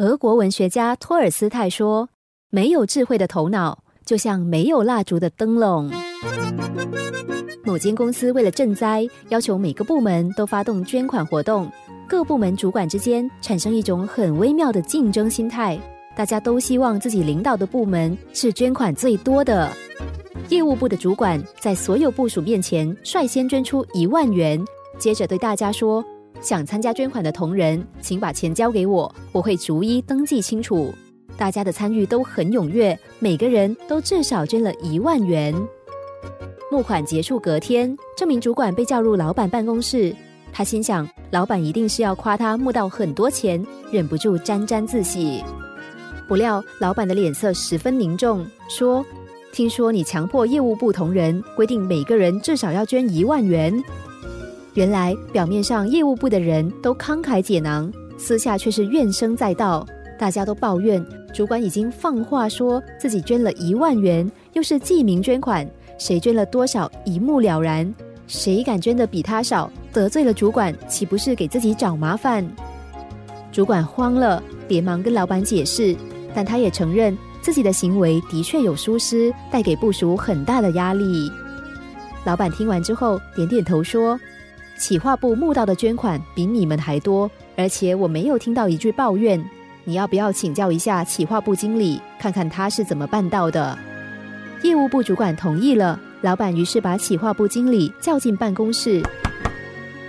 俄国文学家托尔斯泰说：“没有智慧的头脑，就像没有蜡烛的灯笼。”某间公司为了赈灾，要求每个部门都发动捐款活动。各部门主管之间产生一种很微妙的竞争心态，大家都希望自己领导的部门是捐款最多的。业务部的主管在所有部署面前率先捐出一万元，接着对大家说：“想参加捐款的同仁，请把钱交给我，我会逐一登记清楚。”大家的参与都很踊跃，每个人都至少捐了一万元。募款结束隔天，这名主管被叫入老板办公室，他心想：老板一定是要夸他募到很多钱，忍不住沾沾自喜。不料老板的脸色十分凝重，说。听说你强迫业务部同仁规定每个人至少要捐一万元。原来表面上业务部的人都慷慨解囊，私下却是怨声载道。大家都抱怨主管已经放话说自己捐了一万元，又是记名捐款，谁捐了多少一目了然。谁敢捐的比他少，得罪了主管，岂不是给自己找麻烦？主管慌了，连忙跟老板解释，但他也承认。自己的行为的确有疏失，带给部署很大的压力。老板听完之后点点头说：“企划部募到的捐款比你们还多，而且我没有听到一句抱怨。你要不要请教一下企划部经理，看看他是怎么办到的？”业务部主管同意了，老板于是把企划部经理叫进办公室。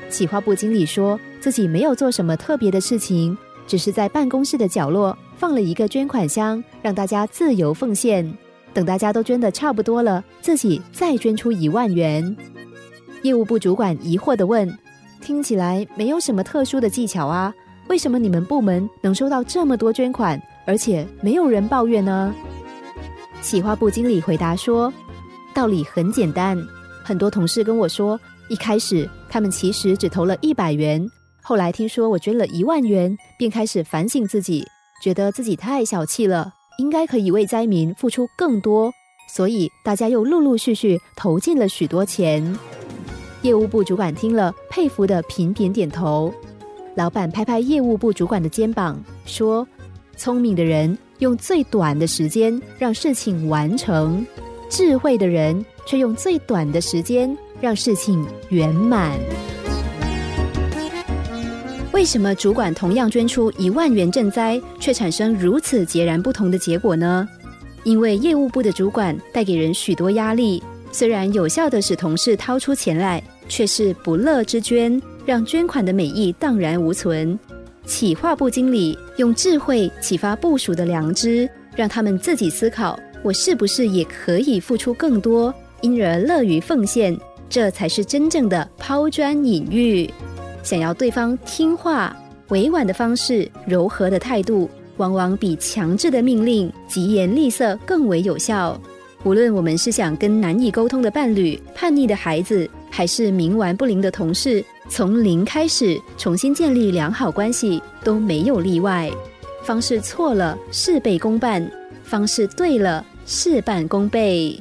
企划部经理说自己没有做什么特别的事情，只是在办公室的角落。放了一个捐款箱，让大家自由奉献。等大家都捐的差不多了，自己再捐出一万元。业务部主管疑惑的问：“听起来没有什么特殊的技巧啊？为什么你们部门能收到这么多捐款，而且没有人抱怨呢？”企划部经理回答说：“道理很简单，很多同事跟我说，一开始他们其实只投了一百元，后来听说我捐了一万元，便开始反省自己。”觉得自己太小气了，应该可以为灾民付出更多，所以大家又陆陆续续投进了许多钱。业务部主管听了，佩服的频频点头。老板拍拍业务部主管的肩膀，说：“聪明的人用最短的时间让事情完成，智慧的人却用最短的时间让事情圆满。”为什么主管同样捐出一万元赈灾，却产生如此截然不同的结果呢？因为业务部的主管带给人许多压力，虽然有效的使同事掏出钱来，却是不乐之捐，让捐款的美意荡然无存。企划部经理用智慧启发部署的良知，让他们自己思考：我是不是也可以付出更多，因而乐于奉献？这才是真正的抛砖引玉。想要对方听话，委婉的方式、柔和的态度，往往比强制的命令、疾言厉色更为有效。无论我们是想跟难以沟通的伴侣、叛逆的孩子，还是冥顽不灵的同事，从零开始重新建立良好关系，都没有例外。方式错了，事倍功半；方式对了，事半功倍。